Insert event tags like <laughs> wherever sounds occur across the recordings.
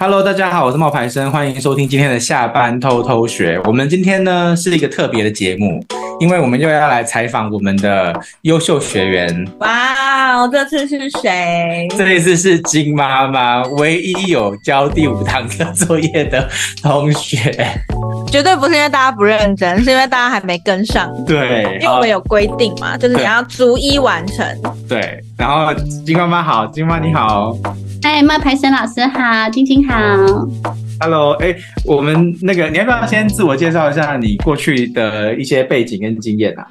Hello，大家好，我是冒牌生，欢迎收听今天的下班偷偷学。我们今天呢是一个特别的节目，因为我们又要来采访我们的优秀学员。哇，这次是谁？这一次是金妈妈，唯一有交第五堂课作业的同学。绝对不是因为大家不认真，是因为大家还没跟上。对，因为我们有规定嘛，就是你要逐一完成。对，然后金妈妈好，金妈你好。哎，冒牌生老师好，晶晶好。Hello，哎，我们那个，你要不要先自我介绍一下你过去的一些背景跟经验啊？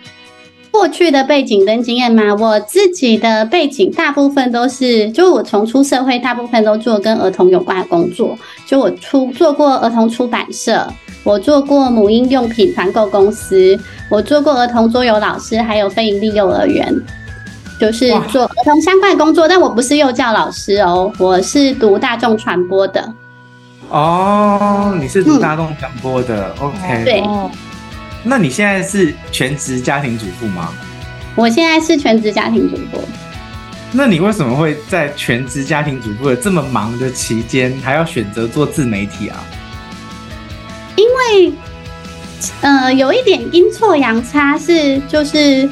过去的背景跟经验吗？我自己的背景大部分都是，就我从出社会，大部分都做跟儿童有关的工作。就我出做过儿童出版社，我做过母婴用品团购公司，我做过儿童桌游老师，还有非营利幼儿园。就是做儿童相关工作，但我不是幼教老师哦，我是读大众传播的。哦，你是读大众传播的，嗯，OK。对。那你现在是全职家庭主妇吗？我现在是全职家庭主妇。那你为什么会在全职家庭主妇的这么忙的期间，还要选择做自媒体啊？因为，呃，有一点阴错阳差是就是。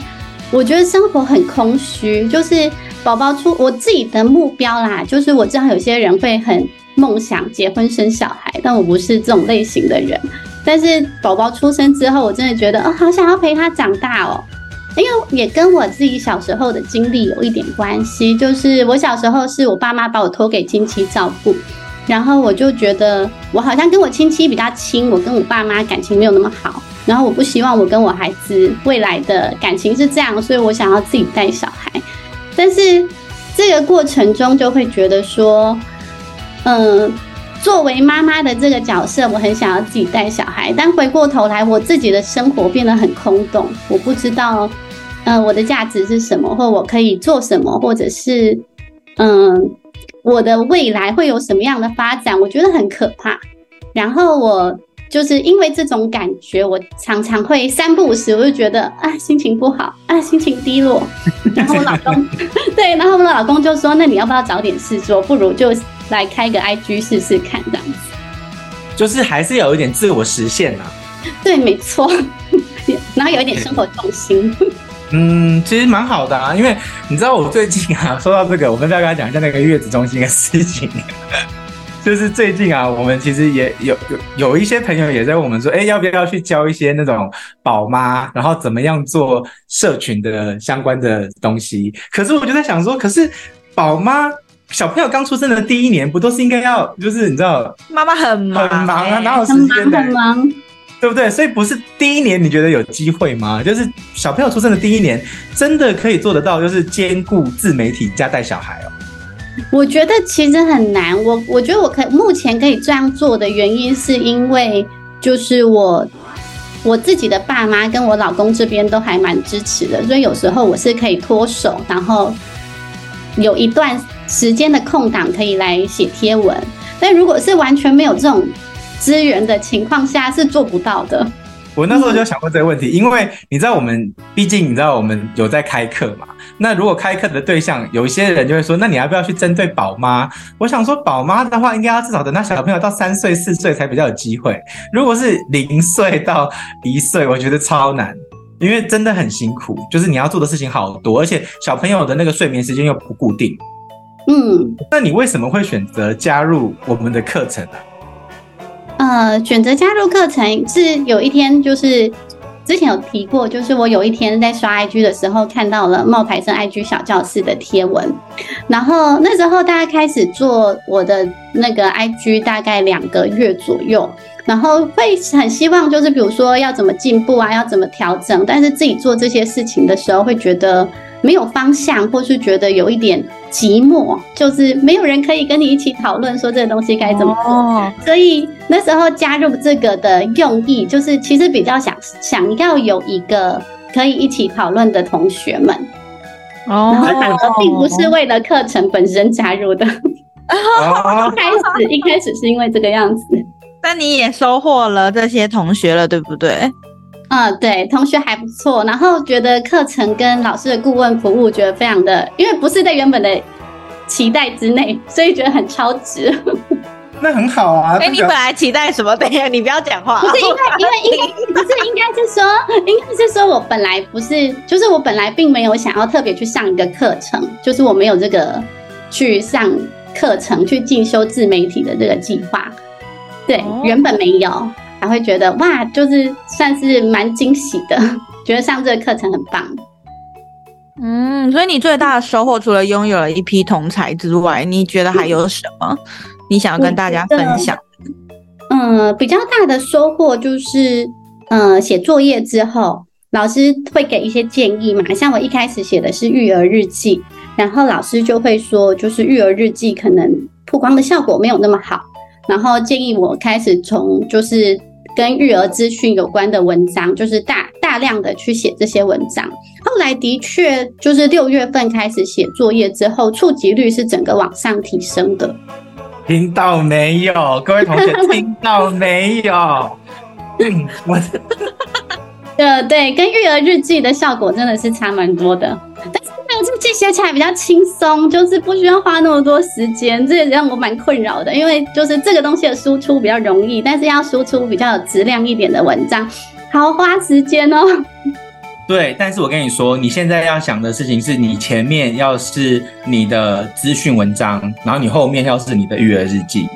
我觉得生活很空虚，就是宝宝出我自己的目标啦，就是我知道有些人会很梦想结婚生小孩，但我不是这种类型的人。但是宝宝出生之后，我真的觉得哦，好想要陪他长大哦，因为也跟我自己小时候的经历有一点关系，就是我小时候是我爸妈把我托给亲戚照顾，然后我就觉得我好像跟我亲戚比较亲，我跟我爸妈感情没有那么好。然后我不希望我跟我孩子未来的感情是这样，所以我想要自己带小孩。但是这个过程中就会觉得说，嗯，作为妈妈的这个角色，我很想要自己带小孩。但回过头来，我自己的生活变得很空洞，我不知道，嗯，我的价值是什么，或我可以做什么，或者是，嗯，我的未来会有什么样的发展？我觉得很可怕。然后我。就是因为这种感觉，我常常会三不五时，我就觉得啊，心情不好啊，心情低落。<laughs> 然后我老公，<laughs> 对，然后我老公就说：“那你要不要找点事做？不如就来开个 IG 试试看，这样子。”就是还是有一点自我实现啊。对，没错。<laughs> 然后有一点生活重心。嗯，其实蛮好的啊，因为你知道我最近啊，说到这个，我跟大家讲一下那个月子中心的事情。就是最近啊，我们其实也有有有一些朋友也在问我们说，哎，要不要去教一些那种宝妈，然后怎么样做社群的相关的东西。可是我就在想说，可是宝妈小朋友刚出生的第一年，不都是应该要就是你知道，妈妈很忙很忙啊，哪有时间的？很忙，对不对？所以不是第一年你觉得有机会吗？就是小朋友出生的第一年，真的可以做得到，就是兼顾自媒体加带小孩哦。我觉得其实很难。我我觉得我可以目前可以这样做的原因，是因为就是我我自己的爸妈跟我老公这边都还蛮支持的，所以有时候我是可以脱手，然后有一段时间的空档可以来写贴文。但如果是完全没有这种资源的情况下，是做不到的。我那时候就想过这个问题，因为你知道我们毕竟你知道我们有在开课嘛。那如果开课的对象有一些人就会说，那你要不要去针对宝妈？我想说，宝妈的话应该要至少等他小朋友到三岁四岁才比较有机会。如果是零岁到一岁，我觉得超难，因为真的很辛苦，就是你要做的事情好多，而且小朋友的那个睡眠时间又不固定。嗯，那你为什么会选择加入我们的课程呢？呃，选择加入课程是有一天，就是之前有提过，就是我有一天在刷 IG 的时候看到了冒牌生 IG 小教室的贴文，然后那时候大家开始做我的那个 IG，大概两个月左右，然后会很希望就是比如说要怎么进步啊，要怎么调整，但是自己做这些事情的时候会觉得。没有方向，或是觉得有一点寂寞，就是没有人可以跟你一起讨论说这个东西该怎么做。哦、所以那时候加入这个的用意，就是其实比较想想要有一个可以一起讨论的同学们。哦，然后反而并不是为了课程本身加入的。哦、<laughs> 一开始一开始是因为这个样子。那你也收获了这些同学了，对不对？嗯，对，同学还不错，然后觉得课程跟老师的顾问服务觉得非常的，因为不是在原本的期待之内，所以觉得很超值。那很好啊。哎，你本来期待什么？等一下，你不要讲话。不是因为，因为应该不是，应该是说，应该是说我本来不是，就是我本来并没有想要特别去上一个课程，就是我没有这个去上课程去进修自媒体的这个计划。对，原本没有，还会觉得哇，就是算是蛮惊喜的，<laughs> 觉得上这个课程很棒。嗯，所以你最大的收获，除了拥有了一批同才之外，你觉得还有什么？你想要跟大家分享？嗯，比较大的收获就是，嗯，写作业之后，老师会给一些建议嘛。像我一开始写的是育儿日记，然后老师就会说，就是育儿日记可能曝光的效果没有那么好，然后建议我开始从就是。跟育儿资讯有关的文章，就是大大量的去写这些文章。后来的确就是六月份开始写作业之后，触及率是整个往上提升的。听到没有，各位同学，听到没有？<laughs> 嗯，我，对对，跟育儿日记的效果真的是差蛮多的。但是记写起来比较轻松，就是不需要花那么多时间，这也让我蛮困扰的。因为就是这个东西的输出比较容易，但是要输出比较有质量一点的文章，好花时间哦。对，但是我跟你说，你现在要想的事情是你前面要是你的资讯文章，然后你后面要是你的育儿日记。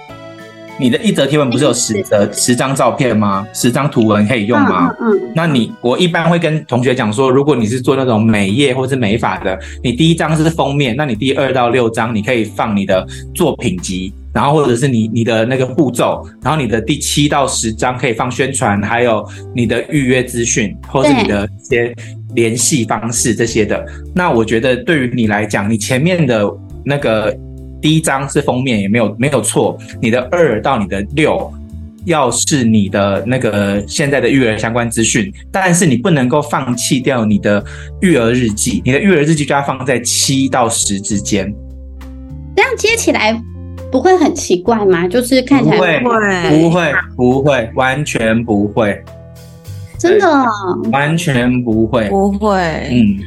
你的一则贴文不是有十则十张照片吗？十张图文可以用吗？嗯，嗯，那你我一般会跟同学讲说，如果你是做那种美业或是美发的，你第一张是封面，那你第二到六张你可以放你的作品集，然后或者是你你的那个步骤，然后你的第七到十张可以放宣传，还有你的预约资讯，或是你的一些联系方式这些的。那我觉得对于你来讲，你前面的那个。第一张是封面也没有没有错，你的二到你的六要是你的那个现在的育儿相关资讯，但是你不能够放弃掉你的育儿日记，你的育儿日记就要放在七到十之间，这样接起来不会很奇怪吗？就是看起来不会不会。不会完全不会，真的？完全不会。不会，嗯，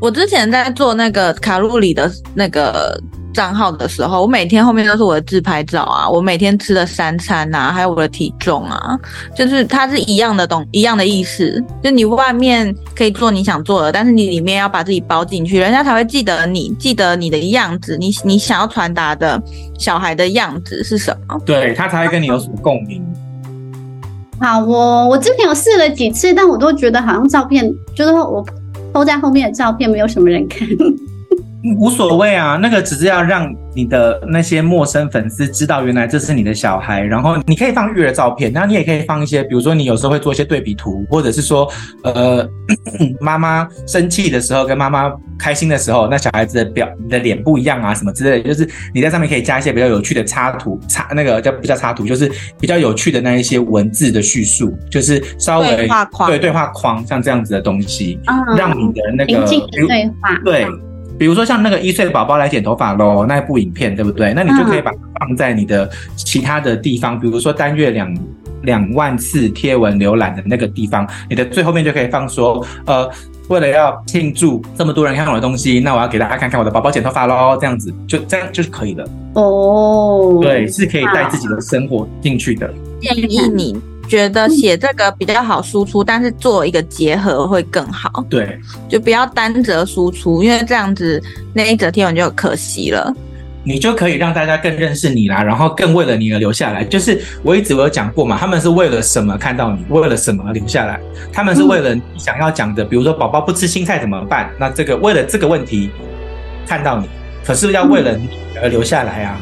我之前在做那个卡路里的那个。账号的时候，我每天后面都是我的自拍照啊，我每天吃的三餐啊，还有我的体重啊，就是它是一样的东，一样的意思。就你外面可以做你想做的，但是你里面要把自己包进去，人家才会记得你，记得你的样子，你你想要传达的小孩的样子是什么？对，他才会跟你有什么共鸣。好，我我之前有试了几次，但我都觉得好像照片就是我 po 在后面的照片，没有什么人看。无所谓啊，那个只是要让你的那些陌生粉丝知道，原来这是你的小孩。然后你可以放育儿照片，然后你也可以放一些，比如说你有时候会做一些对比图，或者是说，呃，妈妈生气的时候跟妈妈开心的时候，那小孩子的表你的脸不一样啊，什么之类的，就是你在上面可以加一些比较有趣的插图，插那个叫不叫插图，就是比较有趣的那一些文字的叙述，就是稍微对话框，对对话框，像这样子的东西，嗯、让你的那个对话对。比如说像那个一岁宝宝来剪头发喽，那一部影片对不对？那你就可以把它放在你的其他的地方，比如说单月两两万次贴文浏览的那个地方，你的最后面就可以放说，呃，为了要庆祝这么多人看我的东西，那我要给大家看看我的宝宝剪头发喽，这样子就这样就是可以了。哦，对，是可以带自己的生活进去的。建议你。觉得写这个比较好输出，但是做一个结合会更好。对，就不要单则输出，因为这样子那一则贴文就可惜了。你就可以让大家更认识你啦，然后更为了你而留下来。就是我一直我有讲过嘛，他们是为了什么看到你，为了什么而留下来？他们是为了你想要讲的，比如说宝宝不吃青菜怎么办？那这个为了这个问题看到你，可是要为了你而留下来啊。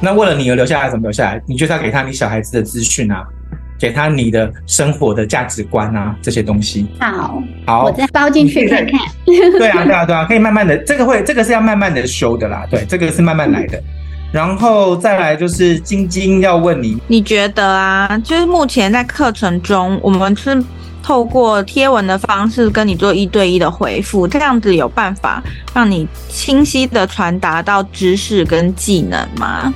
那为了你而留下来，怎么留下来？你就是要给他你小孩子的资讯啊，给他你的生活的价值观啊，这些东西。好，好，我再包进去再看。对啊，对啊，对啊，可以慢慢的，这个会，这个是要慢慢的修的啦。对，这个是慢慢来的。然后再来就是晶晶要问你，你觉得啊，就是目前在课程中，我们是。透过贴文的方式跟你做一对一的回复，这样子有办法让你清晰的传达到知识跟技能吗？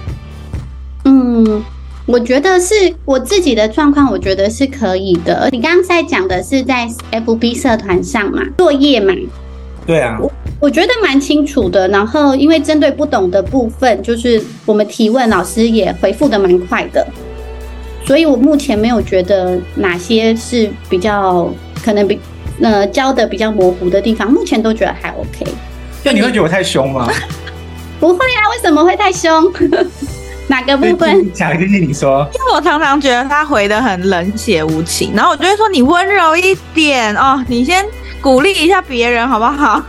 嗯，我觉得是我自己的状况，我觉得是可以的。你刚刚在讲的是在 FB 社团上嘛，作业嘛？对啊。我觉得蛮清楚的。然后因为针对不懂的部分，就是我们提问，老师也回复的蛮快的。所以我目前没有觉得哪些是比较可能比呃教的比较模糊的地方，目前都觉得还 OK。那你会觉得我太凶吗？不会啊，为什么会太凶？<laughs> 哪个部分？讲听听你说。因为我常常觉得他回的很冷血无情，然后我就会说你温柔一点哦，你先鼓励一下别人好不好？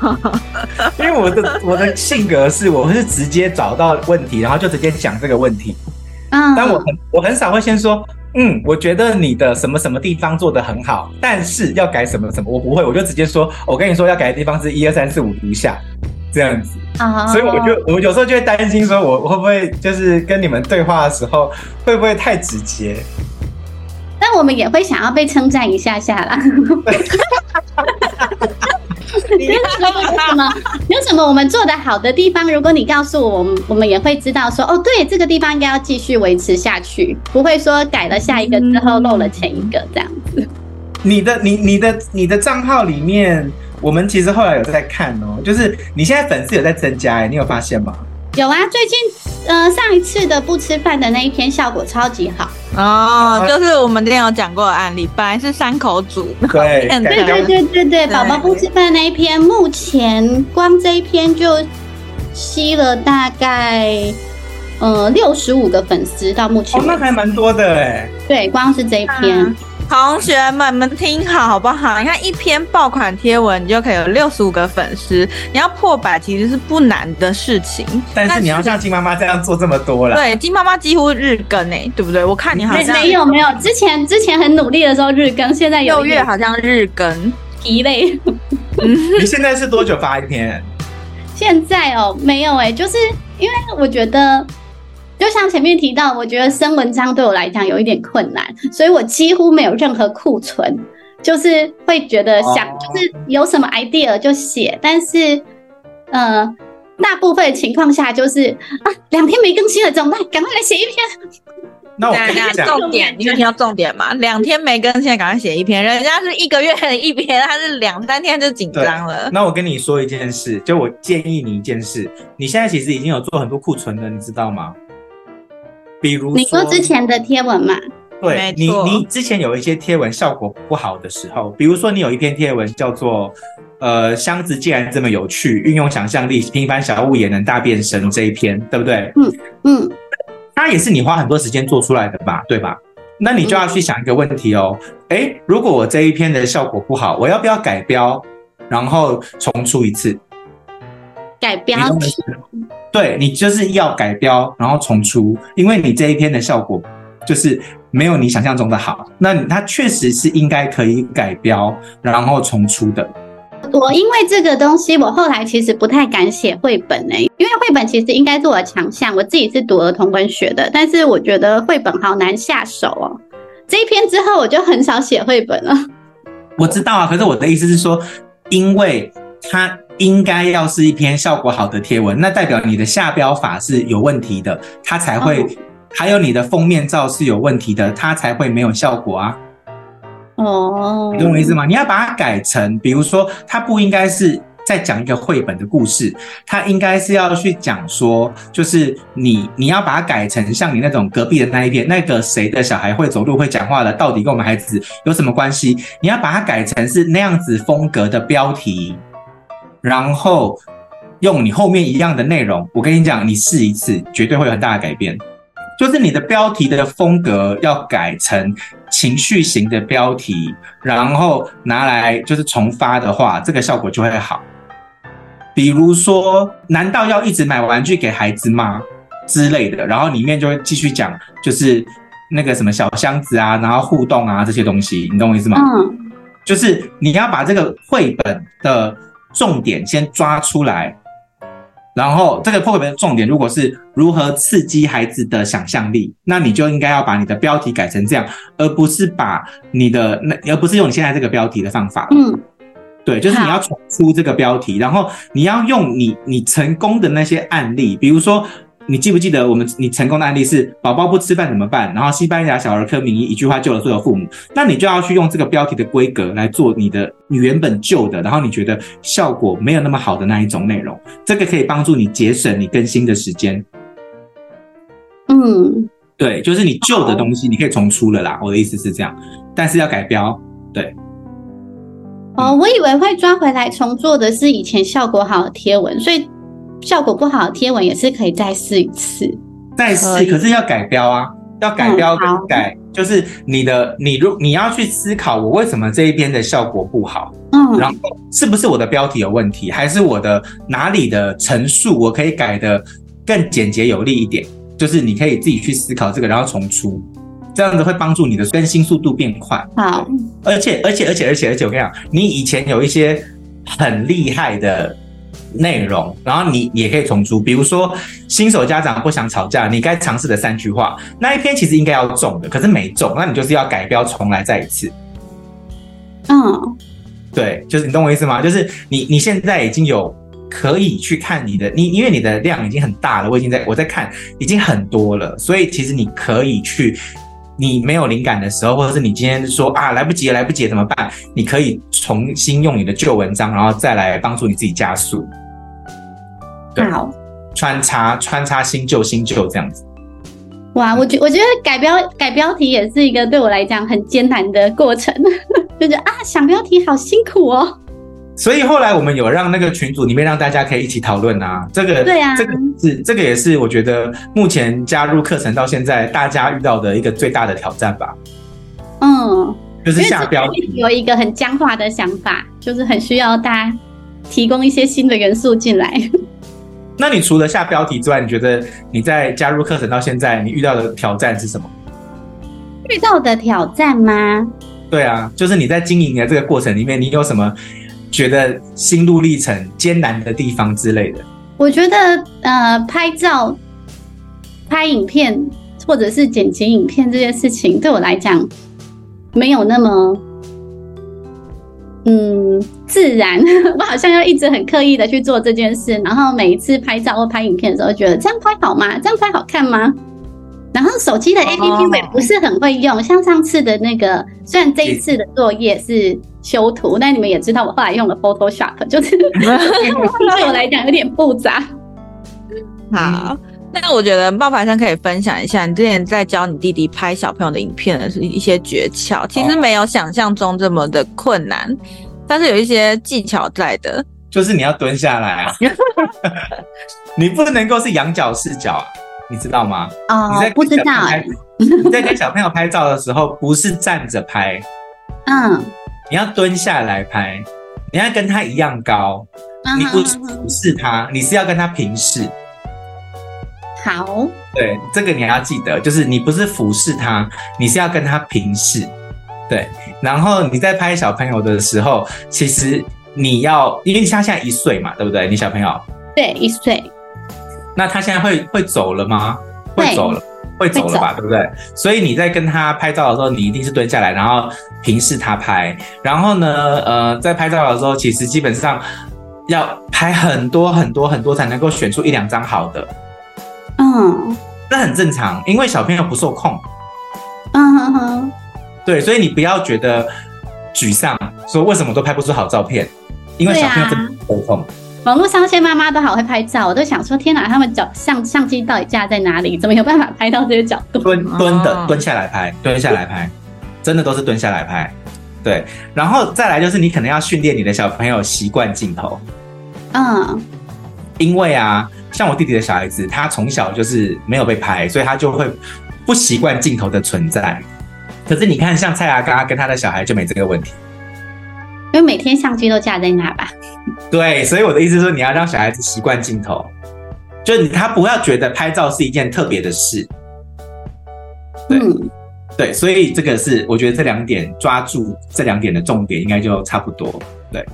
<laughs> 因为我的我的性格是，我是直接找到问题，然后就直接讲这个问题。嗯，但我很我很少会先说，嗯，我觉得你的什么什么地方做得很好，但是要改什么什么，我不会，我就直接说，我跟你说要改的地方是一二三四五如下。这样子啊，所以我就我有时候就会担心说，我会不会就是跟你们对话的时候会不会太直接？但我们也会想要被称赞一下下啦。<laughs> <laughs> 有什么有什么我们做的好的地方？如果你告诉我，我们我们也会知道说，哦，对，这个地方应该要继续维持下去，不会说改了下一个之后漏了前一个这样子。你的你你的你的账号里面。我们其实后来有在看哦，就是你现在粉丝有在增加哎，你有发现吗？有啊，最近呃上一次的不吃饭的那一篇效果超级好。哦，就是我们之前有讲过的案例，本来是三口组，对对对对对对，宝宝不吃饭那一篇，目前光这一篇就吸了大概呃六十五个粉丝到目前，哦，那还蛮多的哎，对，光是这一篇。啊同学们们听好好不好？你看一篇爆款贴文，你就可以有六十五个粉丝。你要破百其实是不难的事情，但是你要像金妈妈这样做这么多了。对，金妈妈几乎日更诶、欸，对不对？我看你好像没有没有，之前之前很努力的时候日更，现在六月好像日更疲累。<laughs> 你现在是多久发一篇？现在哦，没有诶、欸，就是因为我觉得。就像前面提到，我觉得生文章对我来讲有一点困难，所以我几乎没有任何库存，就是会觉得想就是有什么 idea 就写，但是呃，大部分的情况下就是啊，两天没更新了怎么办？赶快来写一篇。那我跟你讲，重点，你有听到重点吗？两天没更新，赶快写一篇。人家是一个月一篇，他是两三天就紧张了。那我跟你说一件事，就我建议你一件事，你现在其实已经有做很多库存了，你知道吗？比如你说之前的贴文嘛，对你，你之前有一些贴文效果不好的时候，比如说你有一篇贴文叫做“呃，箱子既然这么有趣，运用想象力，平凡小物也能大变身”这一篇，对不对？嗯嗯，它也是你花很多时间做出来的吧，对吧？那你就要去想一个问题哦，哎、嗯，如果我这一篇的效果不好，我要不要改标，然后重出一次？改标题？对，你就是要改标，然后重出，因为你这一篇的效果就是没有你想象中的好。那它确实是应该可以改标，然后重出的。我因为这个东西，我后来其实不太敢写绘本诶、欸，因为绘本其实应该是我的强项。我自己是读儿童文学的，但是我觉得绘本好难下手哦。这一篇之后，我就很少写绘本了。我知道啊，可是我的意思是说，因为它。应该要是一篇效果好的贴文，那代表你的下标法是有问题的，它才会；还有你的封面照是有问题的，它才会没有效果啊。哦，你懂我意思吗？你要把它改成，比如说，它不应该是在讲一个绘本的故事，它应该是要去讲说，就是你你要把它改成像你那种隔壁的那一篇，那个谁的小孩会走路会讲话了，到底跟我们孩子有什么关系？你要把它改成是那样子风格的标题。然后用你后面一样的内容，我跟你讲，你试一次，绝对会有很大的改变。就是你的标题的风格要改成情绪型的标题，然后拿来就是重发的话，这个效果就会好。比如说，难道要一直买玩具给孩子吗？之类的，然后里面就会继续讲，就是那个什么小箱子啊，然后互动啊这些东西，你懂我意思吗？嗯，就是你要把这个绘本的。重点先抓出来，然后这个破绘本的重点如果是如何刺激孩子的想象力，那你就应该要把你的标题改成这样，而不是把你的那，而不是用你现在这个标题的方法。嗯，对，就是你要重出这个标题，然后你要用你你成功的那些案例，比如说你记不记得我们你成功的案例是宝宝不吃饭怎么办？然后西班牙小儿科名医一句话救了所有父母。那你就要去用这个标题的规格来做你的你原本旧的，然后你觉得效果没有那么好的那一种内容，这个可以帮助你节省你更新的时间。嗯，对，就是你旧的东西你可以重出了啦。我的意思是这样，但是要改标。对。哦，我以为会抓回来重做的是以前效果好的贴文，所以。效果不好的贴文也是可以再试一次，再试，可是要改标啊，要改标跟改，嗯、就是你的你如你要去思考，我为什么这一边的效果不好，嗯，然后是不是我的标题有问题，还是我的哪里的陈述我可以改的更简洁有力一点？就是你可以自己去思考这个，然后重出，这样子会帮助你的更新速度变快。好，而且而且而且而且而且我跟你讲，你以前有一些很厉害的。内容，然后你也可以重出，比如说新手家长不想吵架，你该尝试的三句话，那一篇其实应该要中的，可是没中，那你就是要改标重来再一次。嗯，对，就是你懂我意思吗？就是你你现在已经有可以去看你的，你因为你的量已经很大了，我已经在我在看已经很多了，所以其实你可以去，你没有灵感的时候，或者是你今天说啊来不及来不及怎么办？你可以重新用你的旧文章，然后再来帮助你自己加速。好，穿插穿插新旧新旧这样子，哇，我觉我觉得改标改标题也是一个对我来讲很艰难的过程，<laughs> 就觉得啊想标题好辛苦哦。所以后来我们有让那个群组里面让大家可以一起讨论啊，这个对啊，这个是这个也是我觉得目前加入课程到现在大家遇到的一个最大的挑战吧。嗯，就是下标题。有一个很僵化的想法，就是很需要大家提供一些新的元素进来。那你除了下标题之外，你觉得你在加入课程到现在，你遇到的挑战是什么？遇到的挑战吗？对啊，就是你在经营的这个过程里面，你有什么觉得心路历程艰难的地方之类的？我觉得呃，拍照、拍影片或者是剪辑影片这件事情，对我来讲没有那么。嗯，自然，<laughs> 我好像要一直很刻意的去做这件事，然后每一次拍照或拍影片的时候，觉得这样拍好吗？这样拍好看吗？然后手机的 APP 我也不是很会用，像上次的那个，虽然这一次的作业是修图，但你们也知道我后来用了 Photoshop，就是 <laughs> 对我来讲有点复杂。好，那我觉得冒牌生可以分享一下，你之前在教你弟弟拍小朋友的影片的是一些诀窍，其实没有想象中这么的困难，但是有一些技巧在的，就是你要蹲下来啊，<laughs> 你不能够是仰角视角啊，你知道吗？哦，你在不知道哎，你在给小朋友拍照的时候，不是站着拍，<laughs> 嗯，你要蹲下来拍，你要跟他一样高，你不是俯视他，你是要跟他平视。好，对，这个你还要记得，就是你不是俯视他，你是要跟他平视，对。然后你在拍小朋友的时候，其实你要，因为你像现在一岁嘛，对不对？你小朋友对一岁，那他现在会会走了吗？会走了，会走了吧，对不对？所以你在跟他拍照的时候，你一定是蹲下来，然后平视他拍。然后呢，呃，在拍照的时候，其实基本上要拍很多很多很多，才能够选出一两张好的。嗯，这很正常，因为小朋友不受控。嗯哼哼，对，所以你不要觉得沮丧，说为什么都拍不出好照片，因为小朋友真的不受控。啊、网络上些妈妈都好会拍照，我都想说，天哪，他们脚相相机到底架在哪里？怎么有办法拍到这些角度？蹲蹲的，蹲下来拍，蹲下来拍，真的都是蹲下来拍。对，然后再来就是你可能要训练你的小朋友习惯镜头。嗯，因为啊。像我弟弟的小孩子，他从小就是没有被拍，所以他就会不习惯镜头的存在。可是你看，像蔡阿嘎跟他的小孩就没这个问题，因为每天相机都架在那吧。对，所以我的意思是说，你要让小孩子习惯镜头，就他不要觉得拍照是一件特别的事。对，嗯、对，所以这个是我觉得这两点抓住这两点的重点，应该就差不多。对，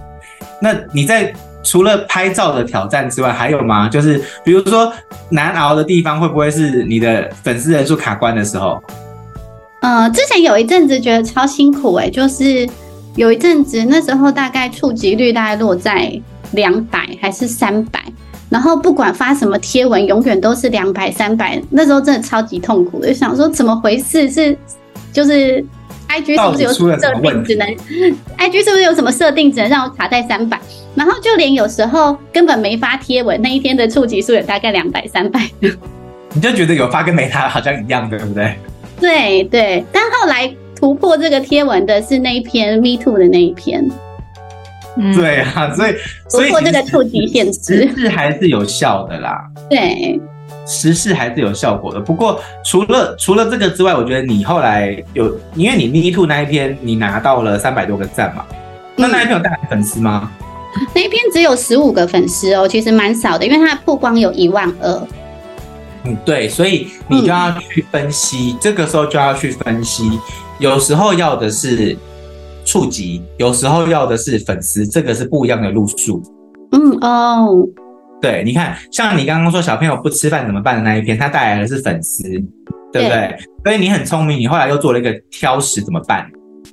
那你在。除了拍照的挑战之外，还有吗？就是比如说难熬的地方，会不会是你的粉丝人数卡关的时候？呃，之前有一阵子觉得超辛苦哎、就是有一阵子那时候大概触及率大概落在两百还是三百，然后不管发什么贴文，永远都是两百、三百，那时候真的超级痛苦的，就想说怎么回事？是就是。I G 是不是有设定只能？I G 是不是有什么设定只能让我卡在三百？然后就连有时候根本没发贴文，那一天的触及数也大概两百、三百。<laughs> 你就觉得有发跟没发好像一样，对不对？对对，但后来突破这个贴文的是那一篇 Me Too 的那一篇。嗯，对啊，所以突破这个触及限制是还是有效的啦。对。时事还是有效果的，不过除了除了这个之外，我觉得你后来有，因为你 Me Too 那一篇你拿到了三百多个赞嘛，那那一篇有带来粉丝吗？<laughs> 那一篇只有十五个粉丝哦，其实蛮少的，因为它曝光有一万二。嗯，对，所以你就要去分析，嗯、这个时候就要去分析，有时候要的是触及，有时候要的是粉丝，这个是不一样的路数。嗯哦。对，你看，像你刚刚说小朋友不吃饭怎么办的那一篇，它带来的是粉丝，对不对？对，所以你很聪明，你后来又做了一个挑食怎么办？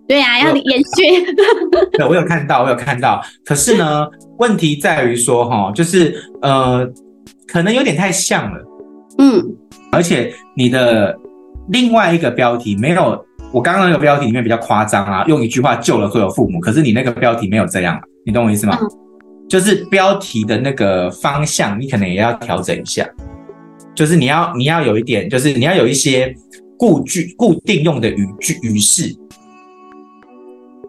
对呀、啊，要延续。<laughs> 对，我有看到，我有看到。可是呢，问题在于说，哈，就是呃，可能有点太像了。嗯。而且你的另外一个标题没有我刚刚那个标题里面比较夸张啊，用一句话救了所有父母。可是你那个标题没有这样，你懂我意思吗？嗯就是标题的那个方向，你可能也要调整一下。就是你要你要有一点，就是你要有一些固句固定用的语句语式，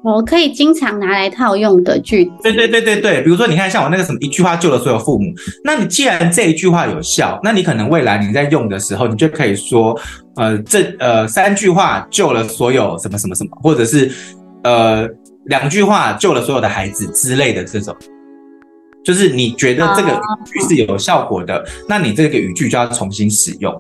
我可以经常拿来套用的句子。对对对对对，比如说你看像我那个什么一句话救了所有父母，那你既然这一句话有效，那你可能未来你在用的时候，你就可以说，呃，这呃三句话救了所有什么什么什么，或者是呃两句话救了所有的孩子之类的这种。就是你觉得这个语句是有效果的，那你这个语句就要重新使用。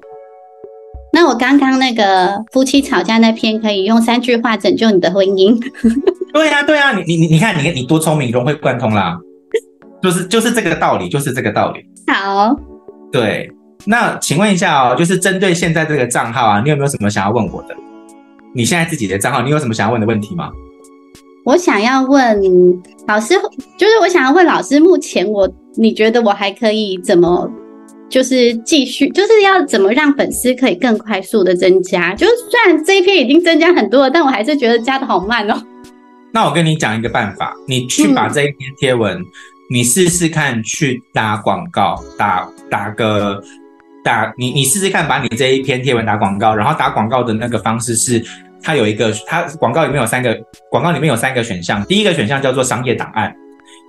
那我刚刚那个夫妻吵架那篇可以用三句话拯救你的婚姻。<laughs> 对呀，对呀，你你你你看，你你多聪明，融会贯通啦。就是就是这个道理，就是这个道理。好，对。那请问一下哦，就是针对现在这个账号啊，你有没有什么想要问我的？你现在自己的账号，你有什么想要问的问题吗？我想要问老师，就是我想要问老师，目前我你觉得我还可以怎么，就是继续，就是要怎么让粉丝可以更快速的增加？就是虽然这一篇已经增加很多了，但我还是觉得加的好慢哦。那我跟你讲一个办法，你去把这一篇贴文，嗯、你试试看去打广告，打打个打，你你试试看把你这一篇贴文打广告，然后打广告的那个方式是。它有一个，它广告里面有三个，广告里面有三个选项。第一个选项叫做商业档案，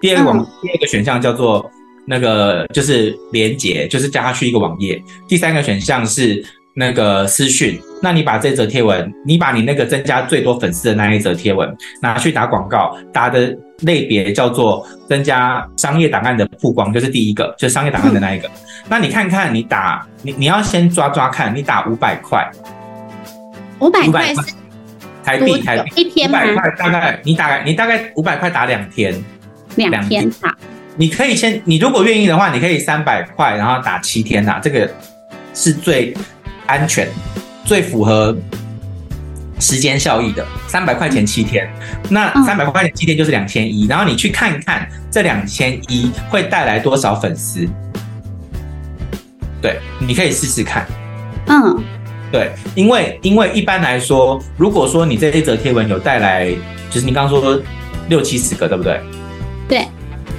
第二个广，第二个选项叫做那个就是连接，就是加他去一个网页。第三个选项是那个私讯。那你把这则贴文，你把你那个增加最多粉丝的那一则贴文拿去打广告，打的类别叫做增加商业档案的曝光，就是第一个，就是商业档案的那一个。那你看看，你打你你要先抓抓看，你打五百块。五百块是台币，台币一天？五百块大概你大概你大概五百块打两天，两天打。你可以先，你如果愿意的话，你可以三百块，然后打七天呐，这个是最安全、最符合时间效益的。三百块钱七天，那三百块钱七天就是两千一，然后你去看看这两千一会带来多少粉丝。对，你可以试试看。嗯。对，因为因为一般来说，如果说你这一则贴文有带来，就是你刚刚说六七十个，对不对？对，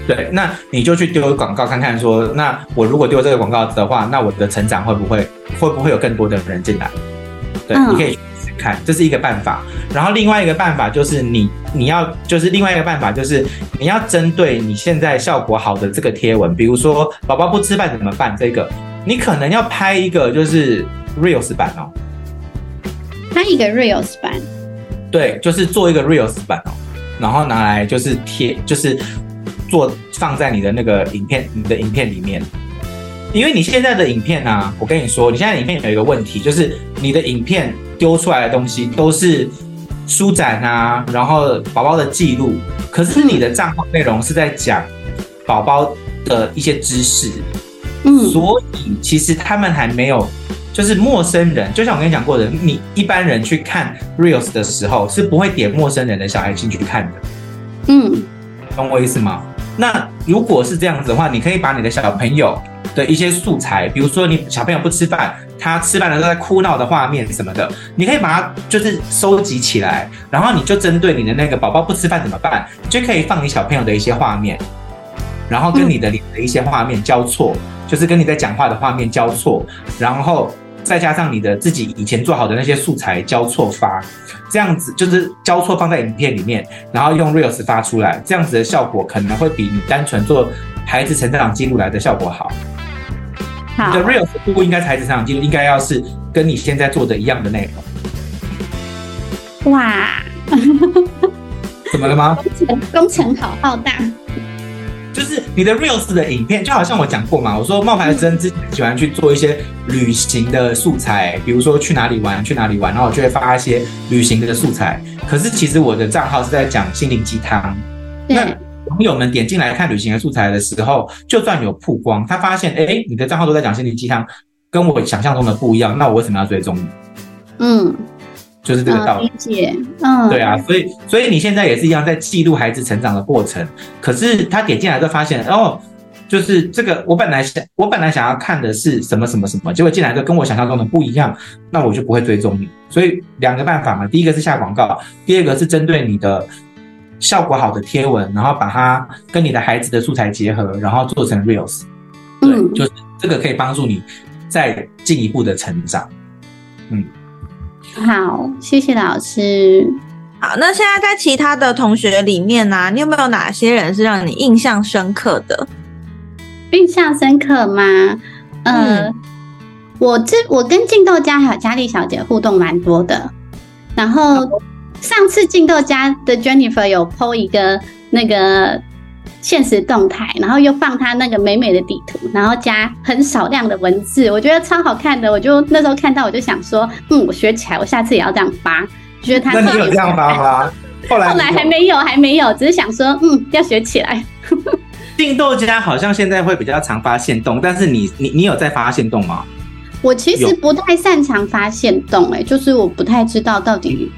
对，那你就去丢广告看看说，说那我如果丢这个广告的话，那我的成长会不会会不会有更多的人进来？对，嗯、你可以去看，这是一个办法。然后另外一个办法就是你你要就是另外一个办法就是你要针对你现在效果好的这个贴文，比如说宝宝不吃饭怎么办？这个你可能要拍一个就是。Reels 版哦，拍一个 Reels 版，对，就是做一个 Reels 版哦，然后拿来就是贴，就是做放在你的那个影片，你的影片里面。因为你现在的影片啊，我跟你说，你现在影片有一个问题，就是你的影片丢出来的东西都是书展啊，然后宝宝的记录，可是你的账号内容是在讲宝宝的一些知识，嗯，所以其实他们还没有。就是陌生人，就像我跟你讲过的，你一般人去看 Reels 的时候是不会点陌生人的小孩进去看的。嗯，懂我意思吗？那如果是这样子的话，你可以把你的小朋友的一些素材，比如说你小朋友不吃饭，他吃饭的时候在哭闹的画面什么的，你可以把它就是收集起来，然后你就针对你的那个宝宝不吃饭怎么办，就可以放你小朋友的一些画面，然后跟你的脸的一些画面交错，嗯、就是跟你在讲话的画面交错，然后再加上你的自己以前做好的那些素材交错发，这样子就是交错放在影片里面，然后用 Reels 发出来，这样子的效果可能会比你单纯做孩子成长记录来的效果好。你的 Reels 不应该是孩子成长记录，应该要是跟你现在做的一样的内容。哇，怎么了吗？工程工程好浩大。就是你的 Reels 的影片，就好像我讲过嘛，我说冒牌生之前喜欢去做一些旅行的素材，比如说去哪里玩，去哪里玩，然后我就会发一些旅行的素材。可是其实我的账号是在讲心灵鸡汤。那网友们点进来看旅行的素材的时候，就算有曝光，他发现，哎，你的账号都在讲心灵鸡汤，跟我想象中的不一样，那我为什么要追踪你？嗯，就是这个道理。理解，嗯，对啊，所以，所以你现在也是一样在记录孩子成长的过程，可是他点进来就发现，哦，就是这个，我本来想，我本来想要看的是什么什么什么，结果进来就跟我想象中的不一样，那我就不会追踪你。所以两个办法嘛，第一个是下广告，第二个是针对你的。效果好的贴文，然后把它跟你的孩子的素材结合，然后做成 Reels，对，嗯、就是这个可以帮助你再进一步的成长。嗯，好，谢谢老师。好，那现在在其他的同学里面呢、啊，你有没有哪些人是让你印象深刻的？印象深刻吗？呃，嗯、我这我跟静豆家还有佳丽小姐互动蛮多的，然后。上次进豆家的 Jennifer 有 po 一个那个限时动态，然后又放他那个美美的底图，然后加很少量的文字，我觉得超好看的。我就那时候看到，我就想说，嗯，我学起来，我下次也要这样发。觉得他那你有这样发吗？后来 <laughs> 后来还没有，还没有，只是想说，嗯，要学起来。<laughs> 进豆家好像现在会比较常发现动，但是你你你有在发现动吗？我其实不太擅长发现动，哎，就是我不太知道到底。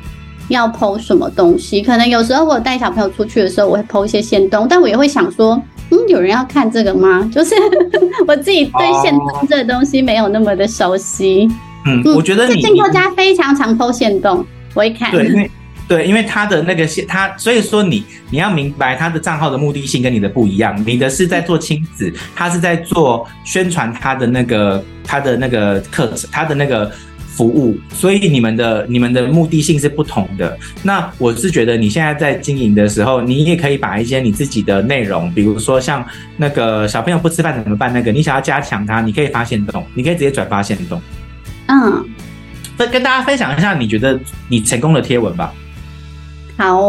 要 po 什么东西？可能有时候我带小朋友出去的时候，我会 po 一些限动，但我也会想说，嗯，有人要看这个吗？<laughs> 就是 <laughs> 我自己对限动这个东西没有那么的熟悉。嗯，我觉得你进豆家非常常 po 限动，我一看，对，因为对，因为他的那个限，他所以说你你要明白他的账号的目的性跟你的不一样，你的是在做亲子，他是在做宣传他的那个他的那个课程，他的那个。服务，所以你们的你们的目的性是不同的。那我是觉得你现在在经营的时候，你也可以把一些你自己的内容，比如说像那个小朋友不吃饭怎么办？那个你想要加强它，你可以发现动，你可以直接转发现动。嗯，跟跟大家分享一下你觉得你成功的贴文吧。好，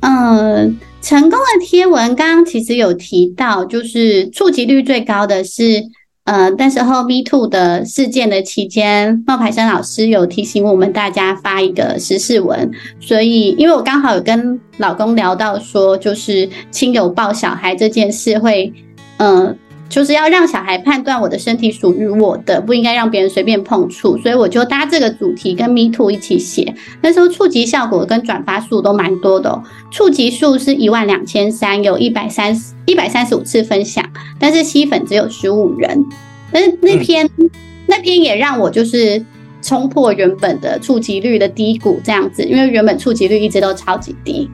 嗯，成功的贴文刚刚其实有提到，就是触及率最高的是。呃，那时候 Me Too 的事件的期间，冒牌生老师有提醒我们大家发一个时事文，所以因为我刚好有跟老公聊到说，就是亲友抱小孩这件事会，呃。就是要让小孩判断我的身体属于我的，不应该让别人随便碰触，所以我就搭这个主题跟 Me Too 一起写。那时候触及效果跟转发数都蛮多的哦，触及数是一万两千三，有一百三十一百三十五次分享，但是吸粉只有十五人。但是那篇、嗯、那篇也让我就是冲破原本的触及率的低谷，这样子，因为原本触及率一直都超级低。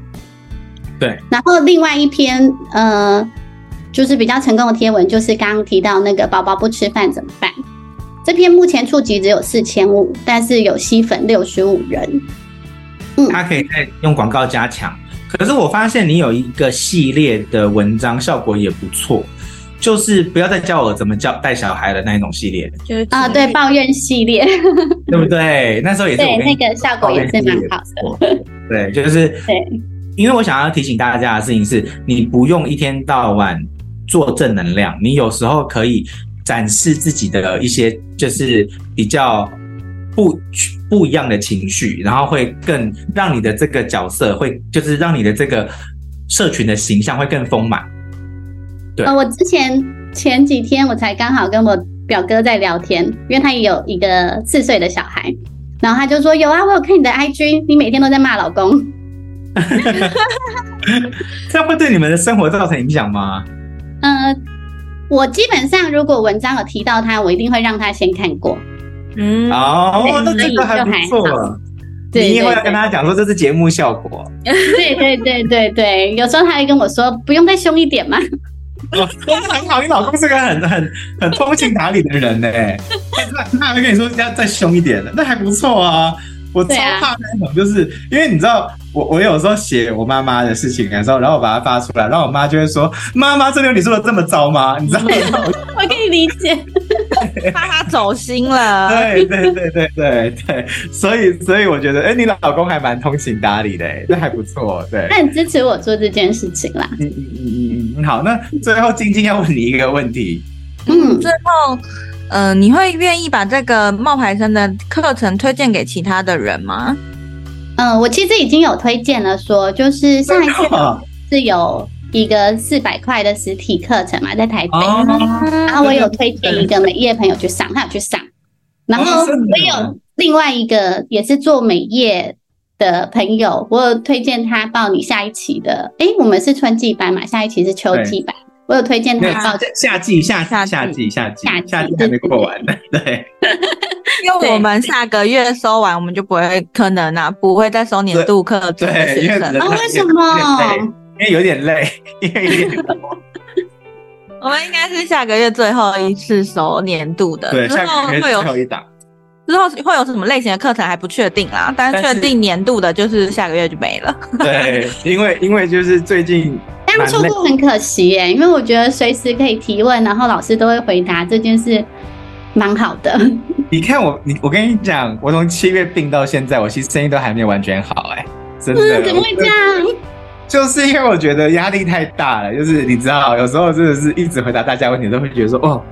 对，然后另外一篇，呃。就是比较成功的贴文，就是刚刚提到那个宝宝不吃饭怎么办？这篇目前触及只有四千五，但是有吸粉六十五人。嗯，他可以再用广告加强。可是我发现你有一个系列的文章效果也不错，就是不要再教我怎么教带小孩的那一种系列。就是啊，对，抱怨系列，对不对？那时候也是对那个效果也是蛮好的。对，就是对，因为我想要提醒大家的事情是，你不用一天到晚。做正能量，你有时候可以展示自己的一些，就是比较不不一样的情绪，然后会更让你的这个角色会，就是让你的这个社群的形象会更丰满。对，呃，我之前前几天我才刚好跟我表哥在聊天，因为他也有一个四岁的小孩，然后他就说：“有啊，我有看你的 IG，你每天都在骂老公。<laughs> ”这样会对你们的生活造成影响吗？呃，我基本上如果文章有提到他，我一定会让他先看过。嗯，哦，那这个还不错。对，你以后要跟他讲说这是节目效果。<laughs> <laughs> 对对对对对，有时候他会跟我说，不用再凶一点吗？<laughs> 哦，很好，你老公是个很很很通情达理的人呢。他他还会跟你说要再凶一点的，那还不错啊。我超怕那种，就是、啊、因为你知道，我我有时候写我妈妈的事情的时候，然后我把它发出来，然后我妈就会说：“妈妈，这里有你说的这么糟吗？”你知道吗？我可以理解，怕他走心了。对对对对对对，所以所以我觉得，哎、欸，你老公还蛮通情达理的，哎，那还不错。对，那你支持我做这件事情啦。嗯嗯嗯嗯嗯，好，那最后晶晶要问你一个问题。嗯，最后。嗯、呃，你会愿意把这个冒牌生的课程推荐给其他的人吗？嗯、呃，我其实已经有推荐了说，说就是上一次 <laughs> 是有一个四百块的实体课程嘛，在台北，哦、然后我有推荐一个美业朋友去上，他有去上，然后我有另外一个也是做美业的朋友，我有推荐他报你下一期的，诶，我们是春季班嘛，下一期是秋季班。我有推荐他报夏季，夏夏夏季，夏季，夏季还没过完呢。<laughs> 对，因为我们下个月收完，我们就不会可能啊，不会再收年度课程。对，因为啊，为什么？因为有点累，因为有点多。<laughs> 我们应该是下个月最后一次收年度的，对，下个月最后一档。之后会有什么类型的课程还不确定啦，但确定年度的就是下个月就没了。对，因为因为就是最近。这样错过很可惜耶，因为我觉得随时可以提问，然后老师都会回答，这件事蛮好的。你看我，你我跟你讲，我从七月病到现在，我其实声音都还没有完全好，哎，真的。嗯，怎么会这样？<laughs> 就是因为我觉得压力太大了，就是你知道，有时候真的是一直回答大家问题，都会觉得说，哦。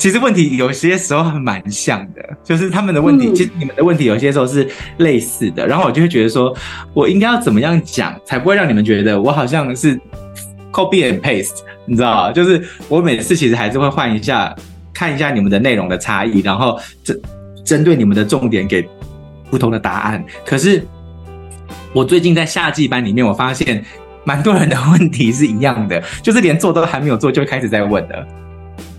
其实问题有些时候还蛮像的，就是他们的问题，嗯、其实你们的问题有些时候是类似的，然后我就会觉得说，我应该要怎么样讲，才不会让你们觉得我好像是 copy and paste，你知道吗？就是我每次其实还是会换一下，看一下你们的内容的差异，然后针针对你们的重点给不同的答案。可是我最近在夏季班里面，我发现蛮多人的问题是一样的，就是连做都还没有做，就开始在问了。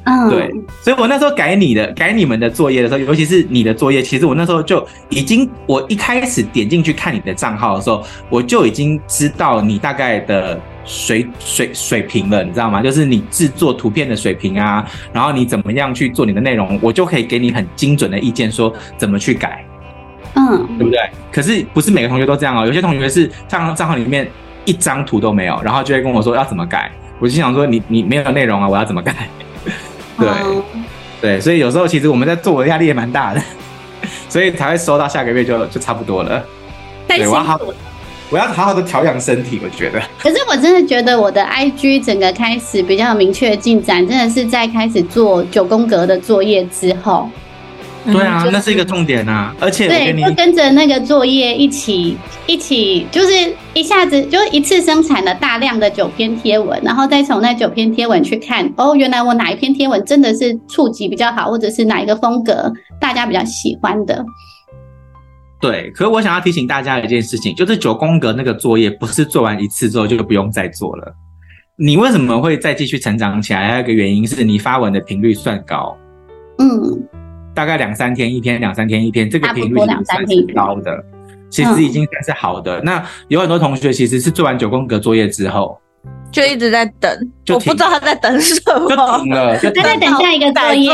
嗯，对，所以我那时候改你的、改你们的作业的时候，尤其是你的作业，其实我那时候就已经，我一开始点进去看你的账号的时候，我就已经知道你大概的水水水平了，你知道吗？就是你制作图片的水平啊，然后你怎么样去做你的内容，我就可以给你很精准的意见，说怎么去改，嗯，对不对？可是不是每个同学都这样哦，有些同学是账账号里面一张图都没有，然后就会跟我说要怎么改，我就想说你你没有内容啊，我要怎么改？对，对，所以有时候其实我们在做的压力也蛮大的，<laughs> 所以才会收到下个月就就差不多了。对，我要好，我要好好的调养身体，我觉得。可是我真的觉得我的 IG 整个开始比较明确的进展，真的是在开始做九宫格的作业之后。对啊，那是一个重点啊，而且对，就跟着那个作业一起一起，就是一下子就一次生产了大量的九篇贴文，然后再从那九篇贴文去看，哦，原来我哪一篇贴文真的是触及比较好，或者是哪一个风格大家比较喜欢的。对，可是我想要提醒大家一件事情，就是九宫格那个作业不是做完一次之后就不用再做了。你为什么会再继续成长起来？还有一个原因是你发文的频率算高。嗯。大概两三天一篇，两三天一篇，这个频率已经算是高的，其实已经算是好的。那有很多同学其实是做完九宫格作业之后，就一直在等，我不知道他在等什么，就停了，<laughs> 就他在等下一个作业，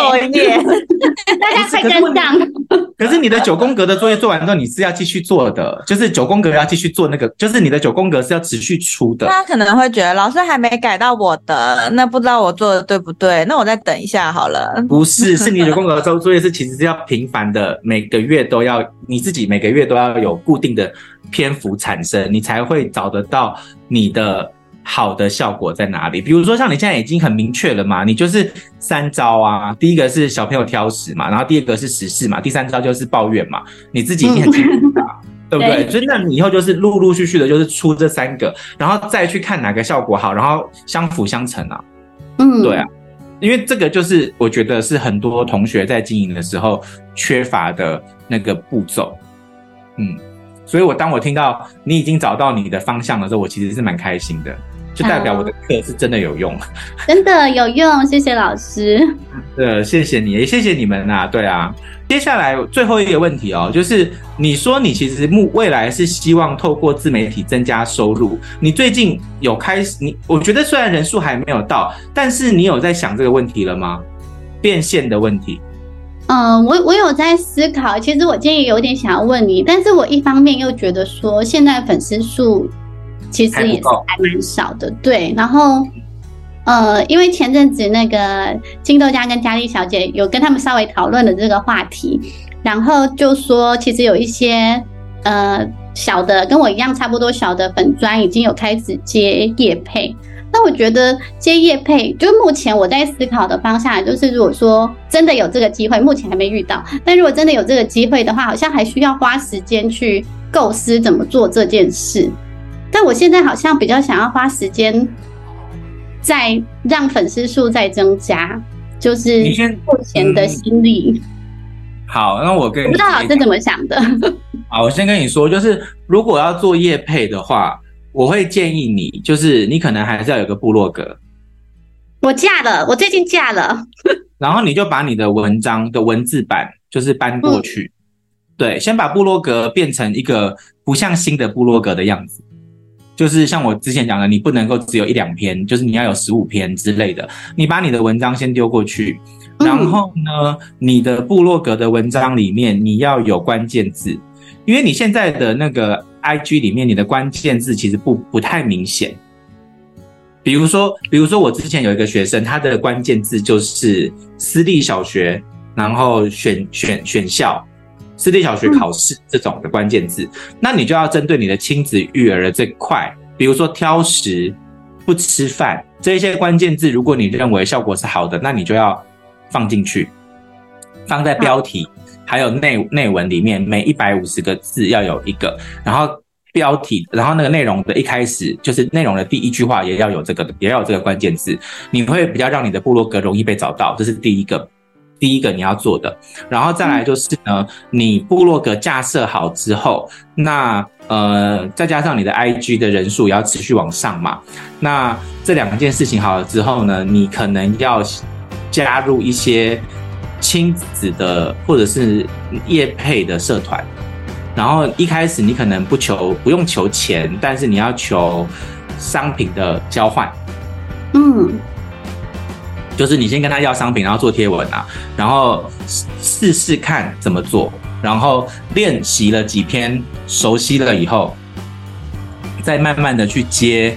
大家 <laughs> 快跟上。可是你的九宫格的作业做完之后，你是要继续做的，就是九宫格要继续做那个，就是你的九宫格是要持续出的。他可能会觉得老师还没改到我的，那不知道我做的对不对？那我再等一下好了。不是，是你九宫格的周作业是其实是要频繁的，每个月都要你自己每个月都要有固定的篇幅产生，你才会找得到你的。好的效果在哪里？比如说像你现在已经很明确了嘛，你就是三招啊。第一个是小朋友挑食嘛，然后第二个是时事嘛，第三招就是抱怨嘛。你自己已经很清楚了，嗯、<laughs> 对不对？对，所以那你以后就是陆陆续续的，就是出这三个，然后再去看哪个效果好，然后相辅相成啊。嗯，对啊，因为这个就是我觉得是很多同学在经营的时候缺乏的那个步骤。嗯，所以我当我听到你已经找到你的方向的时候，我其实是蛮开心的。就代表我的课是真的有用，<laughs> 真的有用，谢谢老师。<laughs> 对，谢谢你，也谢谢你们呐、啊。对啊，接下来最后一个问题哦，就是你说你其实目未来是希望透过自媒体增加收入，你最近有开始？你我觉得虽然人数还没有到，但是你有在想这个问题了吗？变现的问题。嗯，我我有在思考。其实我今天也有点想要问你，但是我一方面又觉得说，现在粉丝数其实也是还蛮少的，对。然后，呃，因为前阵子那个金豆家跟佳丽小姐有跟他们稍微讨论了这个话题，然后就说其实有一些呃小的跟我一样差不多小的粉专已经有开始接业配。那我觉得接业配，就目前我在思考的方向，就是如果说真的有这个机会，目前还没遇到。但如果真的有这个机会的话，好像还需要花时间去构思怎么做这件事。但我现在好像比较想要花时间，在让粉丝数再增加，就是目前的心力。好，那我跟你不知道老师怎么想的。<laughs> 好，我先跟你说，就是如果要做业配的话。我会建议你，就是你可能还是要有个部落格。我嫁了，我最近嫁了。然后你就把你的文章的文字版就是搬过去，嗯、对，先把部落格变成一个不像新的部落格的样子，就是像我之前讲的，你不能够只有一两篇，就是你要有十五篇之类的。你把你的文章先丢过去，然后呢，嗯、你的部落格的文章里面你要有关键字，因为你现在的那个。IG 里面你的关键字其实不不太明显，比如说，比如说我之前有一个学生，他的关键字就是私立小学，然后选选选校，私立小学考试这种的关键字，嗯、那你就要针对你的亲子育儿的这块，比如说挑食、不吃饭这一些关键字，如果你认为效果是好的，那你就要放进去，放在标题。还有内内文里面每一百五十个字要有一个，然后标题，然后那个内容的一开始就是内容的第一句话也要有这个，也要有这个关键字，你会比较让你的部落格容易被找到，这是第一个，第一个你要做的。然后再来就是呢，你部落格架设好之后，那呃再加上你的 IG 的人数也要持续往上嘛，那这两件事情好了之后呢，你可能要加入一些。亲子的或者是业配的社团，然后一开始你可能不求不用求钱，但是你要求商品的交换，嗯，就是你先跟他要商品，然后做贴文啊，然后试试看怎么做，然后练习了几篇，熟悉了以后，再慢慢的去接，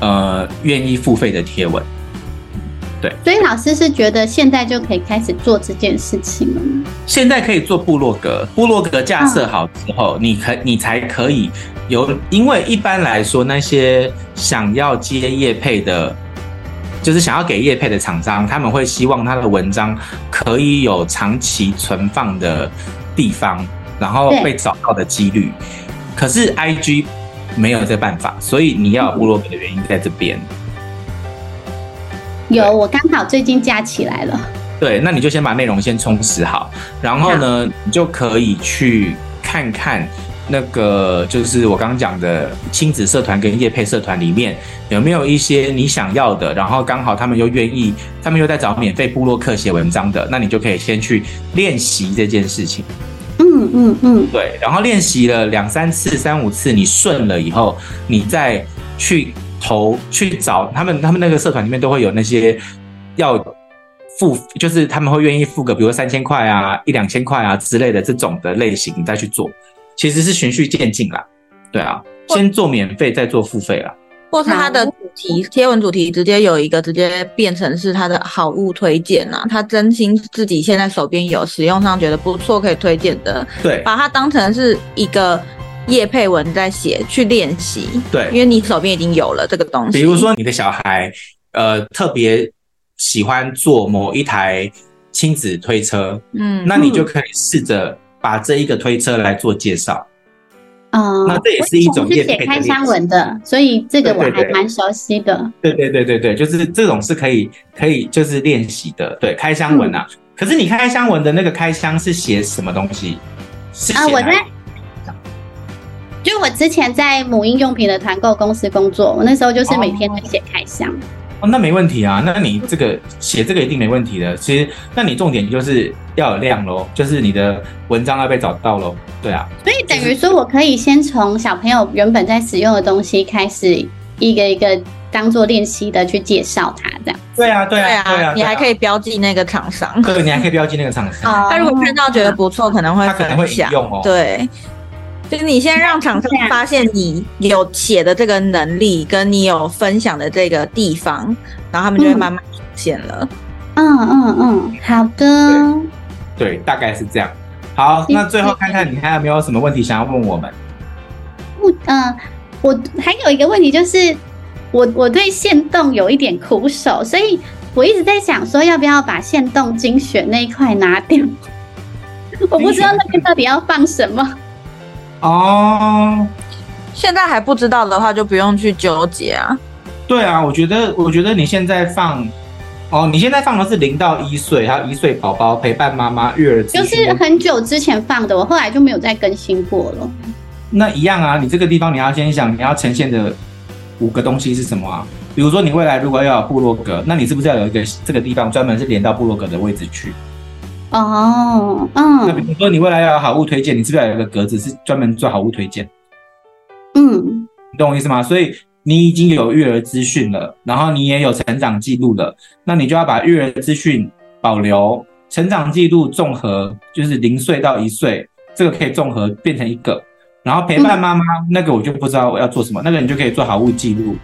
呃，愿意付费的贴文。对，所以老师是觉得现在就可以开始做这件事情了吗？现在可以做部落格，部落格架设好之后，你可你才可以有，因为一般来说那些想要接业配的，就是想要给业配的厂商，他们会希望他的文章可以有长期存放的地方，然后被找到的几率。可是 IG 没有这个办法，所以你要有部落格的原因在这边。有，我刚好最近加起来了。对，那你就先把内容先充实好，然后呢，你就可以去看看那个，就是我刚刚讲的亲子社团跟业配社团里面有没有一些你想要的，然后刚好他们又愿意，他们又在找免费部落客写文章的，那你就可以先去练习这件事情。嗯嗯嗯，对，然后练习了两三次、三五次，你顺了以后，你再去。投去找他们，他们那个社团里面都会有那些要付，就是他们会愿意付个，比如三千块啊、一两千块啊之类的这种的类型，你再去做，其实是循序渐进啦。对啊，先做免费，再做付费啦。或是它的主题贴文主题直接有一个直接变成是它的好物推荐啊，他真心自己现在手边有使用上觉得不错可以推荐的，对，把它当成是一个。业配文在写，去练习，对，因为你手边已经有了这个东西。比如说，你的小孩，呃，特别喜欢坐某一台亲子推车，嗯，那你就可以试着把这一个推车来做介绍。嗯，那这也是一种业配的。写开箱文的，所以这个我还蛮熟悉的。对对对对对，就是这种是可以可以就是练习的。对，开箱文啊，嗯、可是你开箱文的那个开箱是写什么东西？是啊，我在。就我之前在母婴用品的团购公司工作，我那时候就是每天都写开箱。哦，那没问题啊，那你这个写这个一定没问题的。其实，那你重点就是要有量喽，就是你的文章要被找到喽。对啊，所以等于说我可以先从小朋友原本在使用的东西开始，一个一个当做练习的去介绍它，这样。对啊，对啊，对啊，你还可以标记那个厂商。对，你还可以标记那个厂商。他如果看到觉得不错，可能会他可能会引用哦。对。就是你先让厂商发现你有写的这个能力，跟你有分享的这个地方，然后他们就会慢慢出现了。嗯嗯嗯，好的对。对，大概是这样。好，那最后看看你还有没有什么问题想要问我们？嗯、呃，我还有一个问题，就是我我对线动有一点苦手，所以我一直在想说，要不要把线动精选那一块拿掉？我不知道那边到底要放什么。哦，现在还不知道的话，就不用去纠结啊。对啊，我觉得，我觉得你现在放，哦，你现在放的是零到一岁，还有一岁宝宝陪伴妈妈育儿，就是很久之前放的，我后来就没有再更新过了。那一样啊，你这个地方你要先想，你要呈现的五个东西是什么啊？比如说，你未来如果要有部落格，那你是不是要有一个这个地方专门是连到部落格的位置去？哦，嗯，那比如说你未来要有好物推荐，你是不是要有一个格子是专门做好物推荐？嗯，你懂我意思吗？所以你已经有育儿资讯了，然后你也有成长记录了，那你就要把育儿资讯保留，成长记录综合，就是零岁到一岁，这个可以综合变成一个，然后陪伴妈妈、那个我就不知道我要做什么，那个你就可以做好物记录，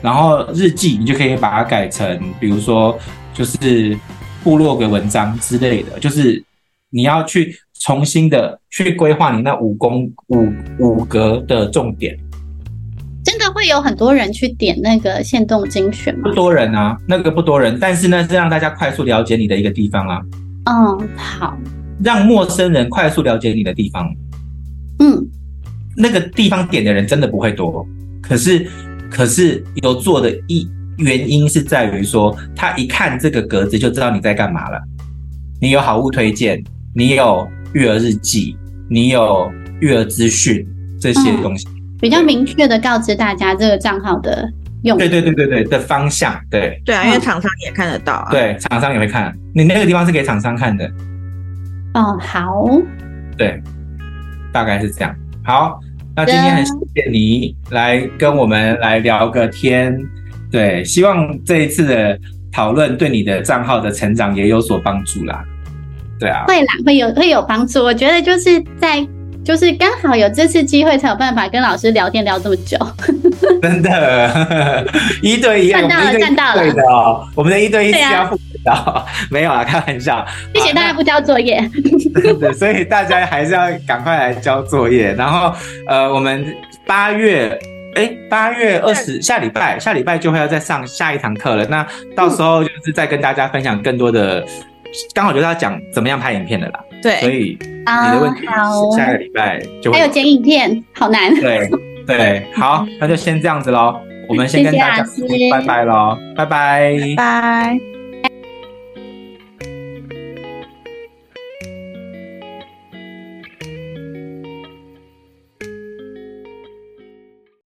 然后日记你就可以把它改成，比如说就是。部落格文章之类的，就是你要去重新的去规划你那五公五五格的重点。真的会有很多人去点那个限动精选吗？不多人啊，那个不多人，但是呢是让大家快速了解你的一个地方啊。嗯，好，让陌生人快速了解你的地方。嗯，那个地方点的人真的不会多，可是可是有做的一。原因是在于说，他一看这个格子就知道你在干嘛了。你有好物推荐，你有育儿日记，你有育儿资讯这些东西，嗯，比较明确的告知大家这个账号的用。对对对对对的方向，对对啊，因为厂商也看得到啊。对，厂商也会看。你那个地方是给厂商看的。哦，好。对，大概是这样。好，那今天很谢谢你来跟我们来聊个天。对，希望这一次的讨论对你的账号的成长也有所帮助啦。对啊，会啦，会有会有帮助。我觉得就是在就是刚好有这次机会，才有办法跟老师聊天聊这么久。<laughs> 真的，<laughs> 一对一，赚到了，赚到了。对的哦，我们的一对一是要付的，啊、<laughs> 没有啊，开玩笑。谢谢大家不交作业。对，所以大家还是要赶快来交作业。然后，呃，我们八月。哎，八月二十下礼拜，下礼拜就会要再上下一堂课了。那到时候就是再跟大家分享更多的，刚好就是要讲怎么样拍影片的啦。对，所以你的问题下个礼拜就会还有剪影片，好难。对对，好，那就先这样子喽。我们先跟大家说拜拜喽，拜拜，拜。